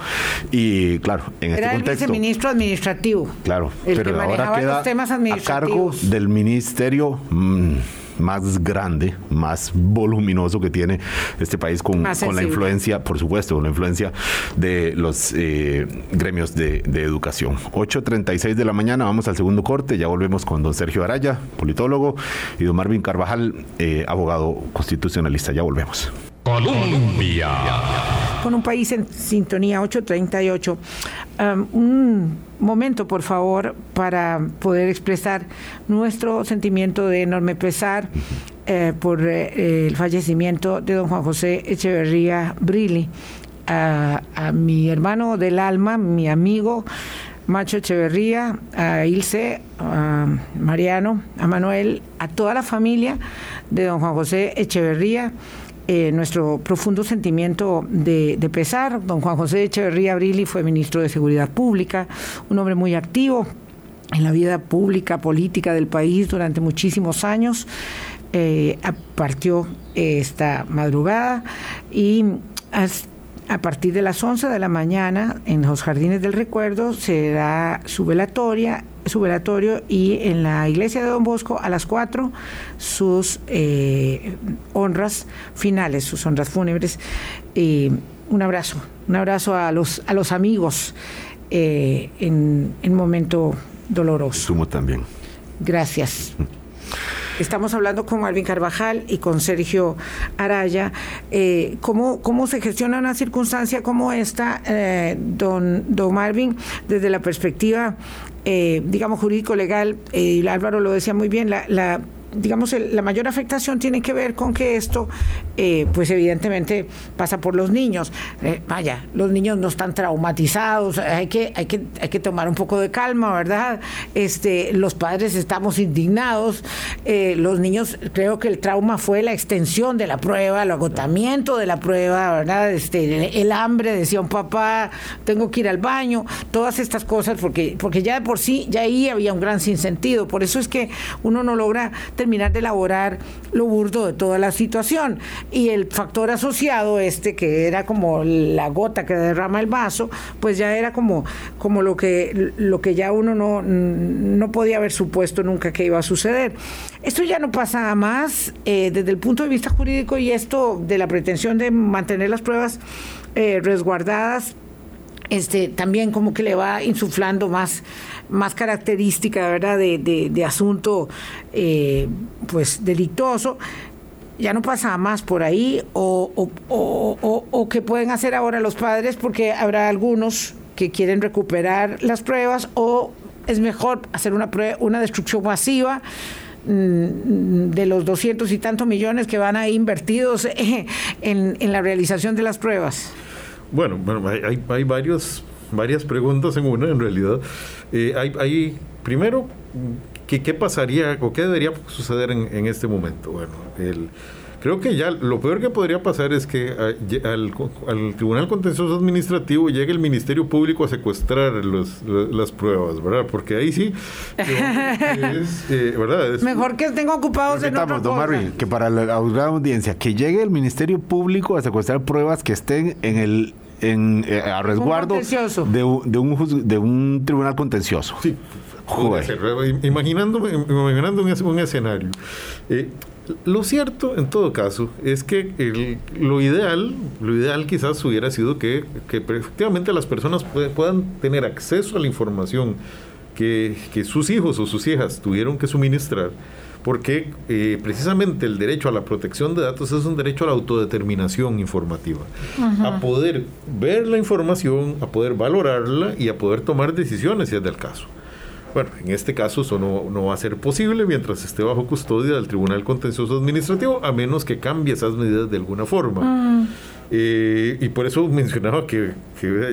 y claro, en Era este el contexto. viceministro administrativo. Claro, El que pero ahora manejaba queda los temas a cargo administrativos. del ministerio mm, más grande, más voluminoso que tiene este país con, con la influencia, por supuesto, con la influencia de los eh, gremios de, de educación. 8.36 de la mañana, vamos al segundo corte, ya volvemos con don Sergio Araya, politólogo, y don Marvin Carvajal, eh, abogado constitucionalista, ya volvemos. Colombia. con un país en sintonía 838. Um, un momento, por favor, para poder expresar nuestro sentimiento de enorme pesar eh, por eh, el fallecimiento de don Juan José Echeverría Brilli. A, a mi hermano del alma, mi amigo Macho Echeverría, a Ilse, a Mariano, a Manuel, a toda la familia de don Juan José Echeverría eh, nuestro profundo sentimiento de, pesar. Don Juan José Echeverría Brilli fue ministro de Seguridad Pública, un hombre muy activo en la vida pública, política del país durante muchísimos años. Eh, partió eh, esta madrugada y as- a partir de las 11 de la mañana en los Jardines del Recuerdo será su velatoria, su velatorio y en la iglesia de Don Bosco a las 4 sus eh, honras finales, sus honras fúnebres. Un abrazo, un abrazo a los, a los amigos eh, en en momento doloroso. Sumo también. Gracias. (laughs) Estamos hablando con Marvin Carvajal y con Sergio Araya. Eh, ¿cómo, ¿Cómo se gestiona una circunstancia como esta, eh, don, don Marvin, desde la perspectiva, eh, digamos, jurídico-legal? Eh, Álvaro lo decía muy bien, la, la digamos, la mayor afectación tiene que ver con que esto, eh, pues evidentemente pasa por los niños. Eh, vaya, los niños no están traumatizados, hay que, hay, que, hay que tomar un poco de calma, ¿verdad? Este, los padres estamos indignados, los niños, creo que el trauma fue la extensión de la prueba, el agotamiento de la prueba, ¿verdad? Este, el hambre, decía un papá, tengo que ir al baño, todas estas cosas, porque, porque ya de por sí, ya ahí había un gran sinsentido. Por eso es que uno no logra terminar de elaborar lo burdo de toda la situación. Y el factor asociado, este, que era como la gota que derrama el vaso, pues ya era como, como lo, que, lo que ya uno no, no podía haber supuesto nunca que iba a suceder. Esto ya no pasa más eh, desde el punto de vista jurídico y esto de la pretensión de mantener las pruebas eh, resguardadas este, también como que le va insuflando más, más característica ¿verdad? De, asunto eh, pues delictuoso ya no pasa más por ahí o, o, o, que pueden hacer ahora los padres porque habrá algunos que quieren recuperar las pruebas o es mejor hacer una, una destrucción masiva mm, de los doscientos y tantos millones que van a invertidos (laughs) en la realización de las pruebas. Bueno, bueno hay, hay varios, varias preguntas en una, en realidad. Eh, hay, hay, primero, ¿qué, ¿qué pasaría o qué debería suceder en, en este momento? Bueno, el Creo que ya lo peor que podría pasar es que eh, al, Tribunal Contencioso Administrativo llegue el Ministerio Público a secuestrar las pruebas, ¿verdad? Porque ahí sí (laughs) es, eh, ¿verdad? Mejor que estén ocupados en otra don Marvin, que para la, audiencia, que llegue el Ministerio Público a secuestrar pruebas que estén en el en, eh, a resguardo de, un, de un tribunal contencioso. Sí. Imaginando, imaginando un, escenario. Lo cierto, en todo caso, es que lo ideal, lo ideal quizás hubiera sido que, efectivamente las personas puedan tener acceso a la información que, sus hijos o sus hijas tuvieron que suministrar, porque eh, precisamente el derecho a la protección de datos es un derecho a la autodeterminación informativa, a poder ver la información, a poder valorarla y a poder tomar decisiones si es del caso. Bueno, en este caso eso no, va a ser posible mientras esté bajo custodia del Tribunal Contencioso Administrativo, a menos que cambie esas medidas de alguna forma. Mm. Eh, y por eso mencionaba que,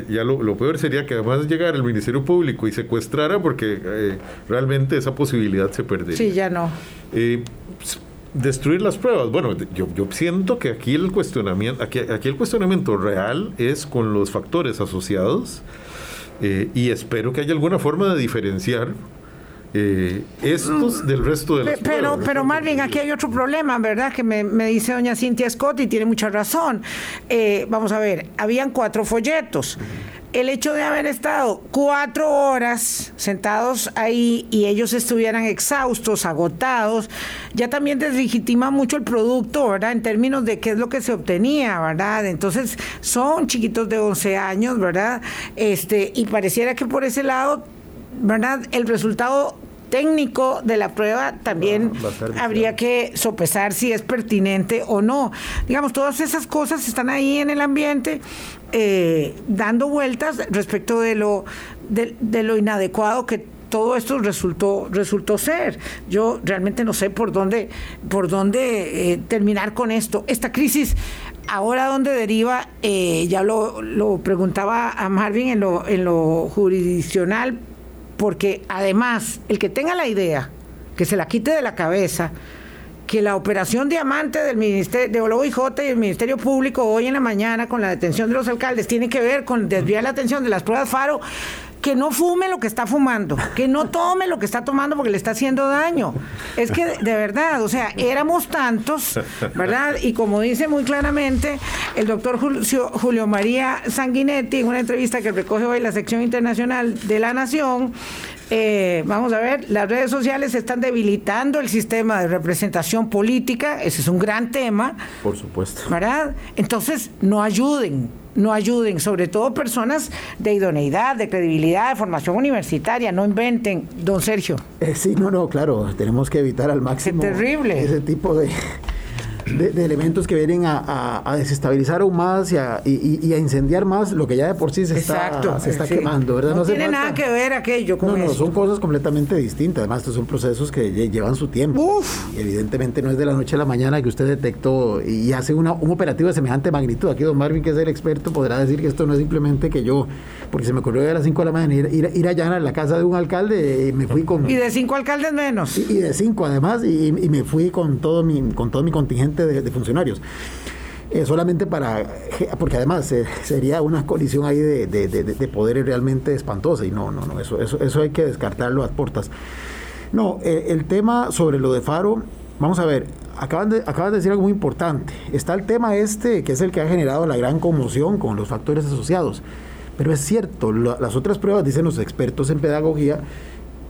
ya lo, peor sería que además llegara el Ministerio Público y secuestrara, porque eh, realmente esa posibilidad se perdería. Sí, ya no. Eh, destruir las pruebas. Bueno, yo, yo siento que aquí el cuestionamiento, aquí, aquí el cuestionamiento real es con los factores asociados eh, y espero que haya alguna forma de diferenciar eh, estos del resto de las Pero, pero Marvin, aquí hay otro problema, ¿verdad? Que me, dice doña Cintia Scott y tiene mucha razón. Eh, vamos a ver, habían cuatro folletos el hecho de haber estado cuatro horas sentados ahí y ellos estuvieran exhaustos, agotados, ya también deslegitima mucho el producto, ¿verdad? En términos de qué es lo que se obtenía, ¿verdad? Entonces, son chiquitos de 11 años, ¿verdad? Este, y pareciera que por ese lado, ¿verdad? El resultado técnico de la prueba también habría que sopesar si es pertinente o no. Digamos, todas esas cosas están ahí en el ambiente eh, dando vueltas respecto de lo, de, lo inadecuado que todo esto resultó resultó ser. Yo realmente no sé por dónde por dónde eh, terminar con esto. Esta crisis ahora dónde deriva, eh, ya lo, lo, preguntaba a Marvin en lo, en lo jurisdiccional, porque además el que tenga la idea, que se la quite de la cabeza, que la operación diamante del Ministerio de OIJ y el Ministerio Público hoy en la mañana con la detención de los alcaldes tiene que ver con desviar la atención de las pruebas FARO que no fume lo que está fumando, que no tome lo que está tomando porque le está haciendo daño. Es que de verdad, o sea, éramos tantos, ¿verdad? Y como dice muy claramente el doctor Julio, María Sanguinetti en una entrevista que recoge hoy la sección internacional de la Nación, eh, vamos a ver, las redes sociales están debilitando el sistema de representación política, ese es un gran tema. Por supuesto. ¿Verdad? Entonces, no ayuden no ayuden, sobre todo personas de idoneidad, de credibilidad, de formación universitaria, no inventen, don Sergio. Eh, sí, no, no, claro, tenemos que evitar al máximo terrible. ese tipo de, de, elementos que vienen a, desestabilizar aún más y a, y, a, incendiar más lo que ya de por sí se está, se está quemando, ¿verdad? No, tiene nada que ver aquello con No, no, son cosas completamente distintas. Además, estos son procesos que llevan su tiempo. Uf. Y evidentemente no es de la noche a la mañana que usted detectó y hace una, un operativo de semejante magnitud. Aquí don Marvin, que es el experto, podrá decir que esto no es simplemente que yo, porque se me ocurrió a las 5 de la mañana ir, ir, allá a la casa de un alcalde y me fui con... Y de cinco alcaldes menos. Y, de cinco además, y, me fui con todo mi, con todo mi contingente de, funcionarios. Eh, solamente para, porque además eh, sería una colisión ahí de, de, poderes realmente espantosa y no, no, no, eso, eso, eso hay que descartarlo a portas. No, eh, el tema sobre lo de Faro, vamos a ver, acaban de, acabas de decir algo muy importante. Está el tema este, que es el que ha generado la gran conmoción con los factores asociados. Pero es cierto, las otras pruebas, dicen los expertos en pedagogía,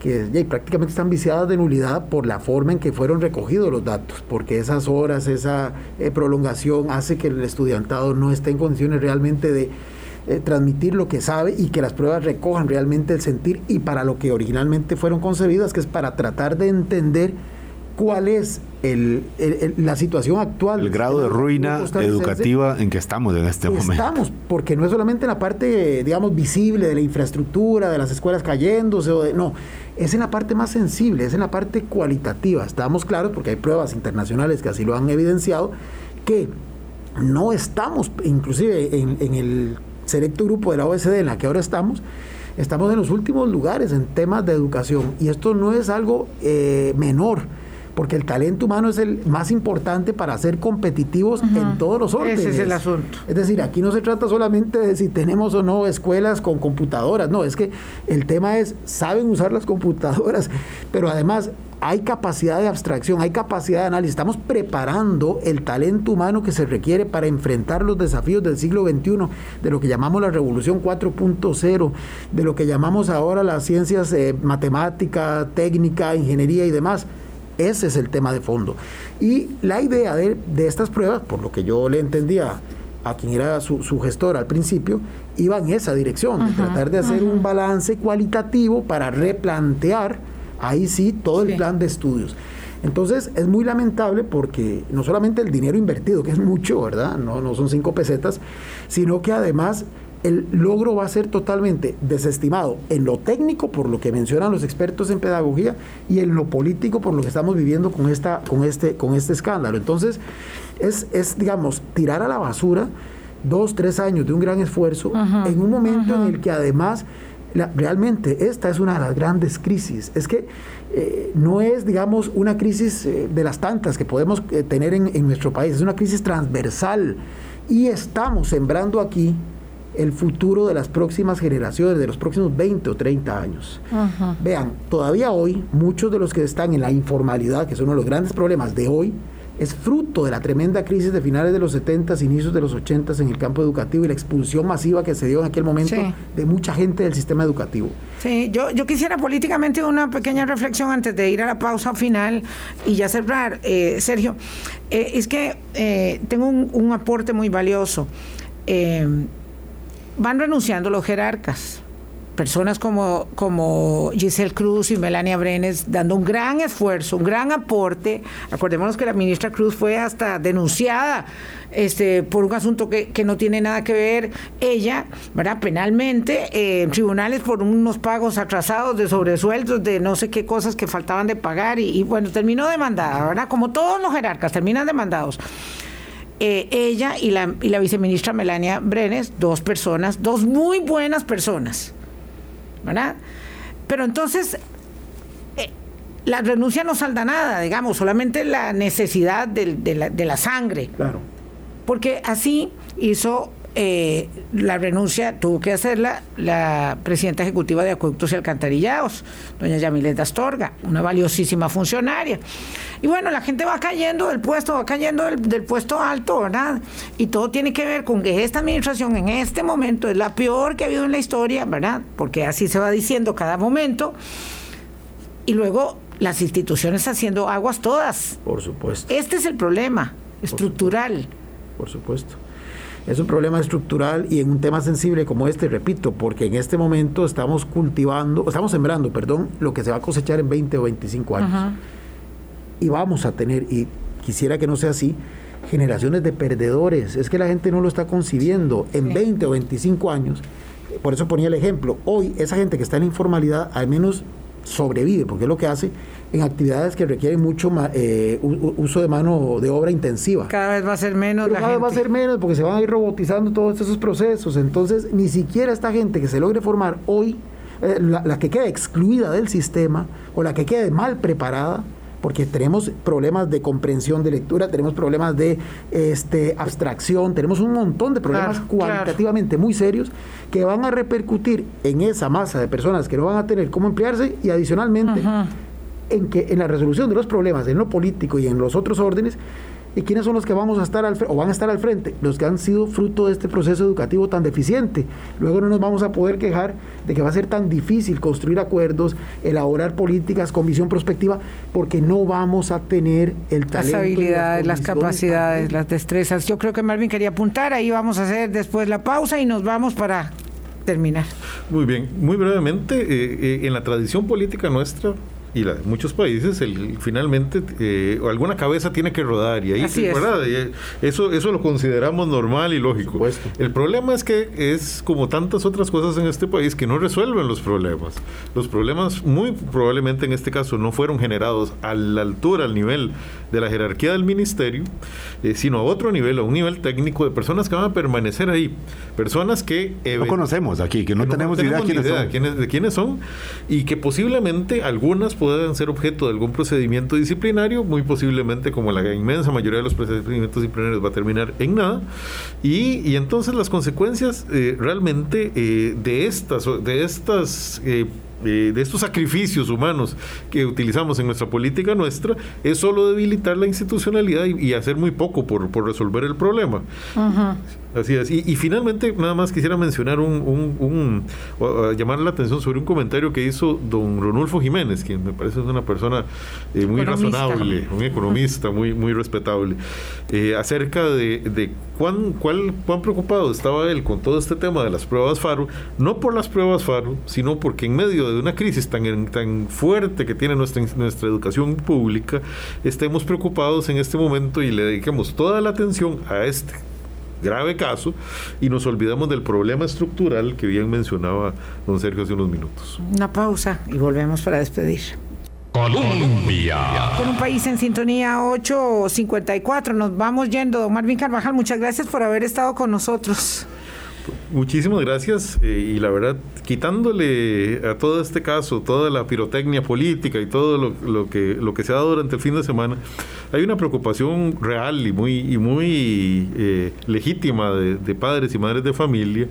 que prácticamente están viciadas de nulidad por la forma en que fueron recogidos los datos, porque esas horas, esa eh, prolongación hace que el estudiantado no esté en condiciones realmente de eh, transmitir lo que sabe y que las pruebas recojan realmente el sentir. Y para lo que originalmente fueron concebidas, que es para tratar de entender cuál es el, la situación actual. El grado de ruina educativa en que estamos en este momento. Estamos, porque no es solamente en la parte, digamos, visible de la infraestructura, de las escuelas cayéndose, o de, no, es en la parte más sensible, es en la parte cualitativa. Estamos claros, porque hay pruebas internacionales que así lo han evidenciado, que no estamos, inclusive en, en el selecto grupo de la OSD en la que ahora estamos, estamos en los últimos lugares en temas de educación. Y esto no es algo eh, menor porque el talento humano es el más importante para ser competitivos en todos los órdenes. Ese es el asunto. Es decir, aquí no se trata solamente de si tenemos o no escuelas con computadoras, no, es que el tema es, saben usar las computadoras, pero además hay capacidad de abstracción, hay capacidad de análisis, estamos preparando el talento humano que se requiere para enfrentar los desafíos del siglo XXI, de lo que llamamos la revolución 4.0, de lo que llamamos ahora las ciencias eh, matemática, técnica, ingeniería y demás. Ese es el tema de fondo. Y la idea de, estas pruebas, por lo que yo le entendía a quien era su, gestor al principio, iba en esa dirección, de tratar de hacer un balance cualitativo para replantear ahí sí todo el plan de estudios. Entonces es muy lamentable porque no solamente el dinero invertido, que es mucho, ¿verdad? No, no son cinco pesetas, sino que además el logro va a ser totalmente desestimado en lo técnico, por lo que mencionan los expertos en pedagogía, y en lo político, por lo que estamos viviendo con, esta, con, este, con este escándalo. Entonces, es, es, digamos, tirar a la basura dos, tres años de un gran esfuerzo en un momento en el que además... realmente esta es una de las grandes crisis. Es que eh, no es, digamos, una crisis eh, de las tantas que podemos eh, tener en, en, nuestro país, es una crisis transversal y estamos sembrando aquí el futuro de las próximas generaciones, de los próximos 20 o 30 años. Vean, todavía hoy muchos de los que están en la informalidad, que son uno de los grandes problemas de hoy, es fruto de la tremenda crisis de finales de los 70, inicios de los 80 en el campo educativo y la expulsión masiva que se dio en aquel momento de mucha gente del sistema educativo. Sí, yo, yo quisiera políticamente una pequeña reflexión antes de ir a la pausa final y ya cerrar. Eh, Sergio, eh, es que eh, tengo un, un, aporte muy valioso van renunciando los jerarcas. Personas como, como Giselle Cruz y Melania Brenes dando un gran esfuerzo, un gran aporte. Acordémonos que la ministra Cruz fue hasta denunciada este, por un asunto que, no tiene nada que ver ella, ¿verdad? Penalmente, eh, en tribunales por unos pagos atrasados de sobresueldos, de no sé qué cosas que faltaban de pagar y, y bueno, terminó demandada, ¿verdad? Como todos los jerarcas, terminan demandados. Eh, ella y la, y la viceministra Melania Brenes, dos personas, dos muy buenas personas, ¿verdad? Pero entonces, eh, la renuncia no salda nada, digamos, solamente la necesidad de, la, de la sangre. Claro. Porque así hizo eh, la renuncia tuvo que hacerla la presidenta ejecutiva de Acueductos y Alcantarillados, doña Yamilet Astorga, una valiosísima funcionaria. Y bueno, la gente va cayendo del puesto, va cayendo del, puesto alto, ¿verdad? Y todo tiene que ver con que esta administración en este momento es la peor que ha habido en la historia, ¿verdad? Porque así se va diciendo cada momento. Y luego las instituciones haciendo aguas todas. Por supuesto. Este es el problema estructural. Por supuesto. Es un problema estructural y en un tema sensible como este, repito, porque en este momento estamos cultivando, estamos sembrando, perdón, lo que se va a cosechar en 20 o 25 años. Y vamos a tener, y quisiera que no sea así, generaciones de perdedores. Es que la gente no lo está concibiendo. En 20 o 25 años, por eso ponía el ejemplo, hoy esa gente que está en la informalidad al menos sobrevive, porque es lo que hace en actividades que requieren mucho eh, uso de mano de obra intensiva. Cada vez va a ser menos. cada vez va a ser menos porque se van a ir robotizando todos esos procesos. Entonces, ni siquiera esta gente que se logre formar hoy, eh, la, que queda excluida del sistema o la que quede mal preparada, porque tenemos problemas de comprensión de lectura, tenemos problemas de este, abstracción, tenemos un montón de problemas cualitativamente muy serios que van a repercutir en esa masa de personas que no van a tener cómo emplearse y adicionalmente en que en la resolución de los problemas en lo político y en los otros órdenes ¿Y quiénes son los que vamos a estar al o van a estar al frente? Los que han sido fruto de este proceso educativo tan deficiente. Luego no nos vamos a poder quejar de que va a ser tan difícil construir acuerdos, elaborar políticas con visión prospectiva, porque no vamos a tener el talento. Las habilidades, las, capacidades, las destrezas. Yo creo que Marvin quería apuntar, ahí vamos a hacer después la pausa y nos vamos para terminar. Muy bien, muy brevemente, eh, eh, en la tradición política nuestra, y la, muchos países, el, finalmente eh, alguna cabeza tiene que rodar y ahí eh, eso eso lo consideramos normal y lógico. El problema es que es como tantas otras cosas en este país que no resuelven los problemas. Los problemas muy probablemente en este caso no fueron generados a la altura, al nivel de la jerarquía del ministerio, eh, sino a otro nivel, a un nivel técnico de personas que van a permanecer ahí, personas que no conocemos aquí, que no, tenemos, idea, de quiénes, de quiénes son y que posiblemente algunas puedan ser objeto de algún procedimiento disciplinario, muy posiblemente como la inmensa mayoría de los procedimientos disciplinarios va a terminar en nada, y, y entonces las consecuencias eh, realmente eh, de estas, de estas eh, de estos sacrificios humanos que utilizamos en nuestra política nuestra es solo debilitar la institucionalidad y, hacer muy poco por, por resolver el problema. Así es. Y, finalmente, nada más quisiera mencionar un, un, llamar la atención sobre un comentario que hizo don Ronulfo Jiménez, quien me parece una persona eh, muy razonable, un economista muy, muy respetable, eh, acerca de, de cuán, cuál, cuán preocupado estaba él con todo este tema de las pruebas FARO, no por las pruebas FARO, sino porque en medio de una crisis tan, tan fuerte que tiene nuestra, nuestra educación pública, estemos preocupados en este momento y le dediquemos toda la atención a este grave caso y nos olvidamos del problema estructural que bien mencionaba don Sergio hace unos minutos. Una pausa y volvemos para despedir. Colombia. Con un país en sintonía 854. Nos vamos yendo. Don Marvin Carvajal, muchas gracias por haber estado con nosotros. Muchísimas gracias eh, y la verdad, quitándole a todo este caso, toda la pirotecnia política y todo lo, que, lo que se ha dado durante el fin de semana, hay una preocupación real y muy, y muy eh, legítima de padres y madres de familia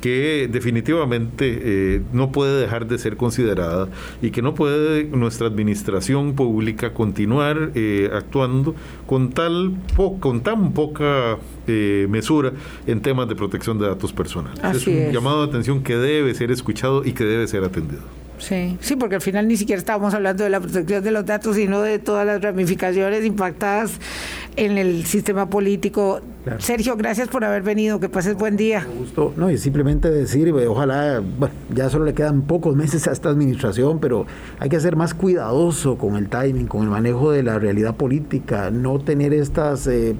que definitivamente eh, no puede dejar de ser considerada y que no puede nuestra administración pública continuar eh, actuando con tal con tan poca eh, mesura en temas de protección de datos personales. es un llamado de atención que debe ser escuchado y que debe ser atendido. Sí, sí, porque al final ni siquiera estábamos hablando de la protección de los datos, sino de todas las ramificaciones impactadas en el sistema político. Sergio, gracias por haber venido, que pases buen día. gusto. No, y simplemente decir, ojalá, bueno, ya solo le quedan pocos meses a esta administración, pero hay que ser más cuidadoso con el timing, con el manejo de la realidad política, no tener estas... Eh,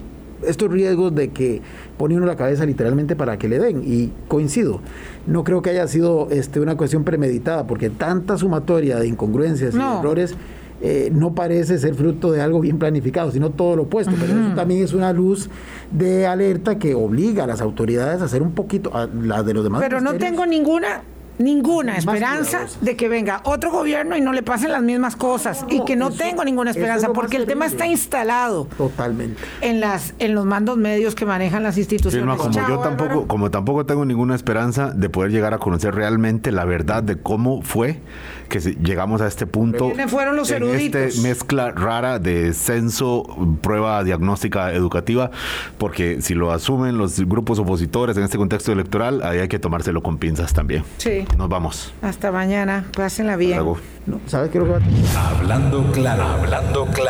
estos riesgos de que pone uno la cabeza literalmente para que le den. Y coincido, no creo que haya sido este, una cuestión premeditada, porque tanta sumatoria de incongruencias y errores eh, no parece ser fruto de algo bien planificado, sino todo lo opuesto. Pero eso también es una luz de alerta que obliga a las autoridades a hacer un poquito, a las de los demás. Pero no tengo ninguna ninguna esperanza de que venga otro gobierno y no le pasen las mismas cosas y que no tengo ninguna esperanza porque el tema está instalado totalmente. en las en los mandos medios que manejan las instituciones. como yo tampoco como tampoco tengo ninguna esperanza de poder llegar a conocer realmente la verdad de cómo fue que llegamos a este punto. fueron los en Este mezcla rara de censo, prueba diagnóstica educativa, porque si lo asumen los grupos opositores en este contexto electoral, ahí hay que tomárselo con pinzas también. Sí. Nos vamos. Hasta mañana. Pásenla bien. No, ¿Sabes qué lo que va Hablando claro, hablando claro.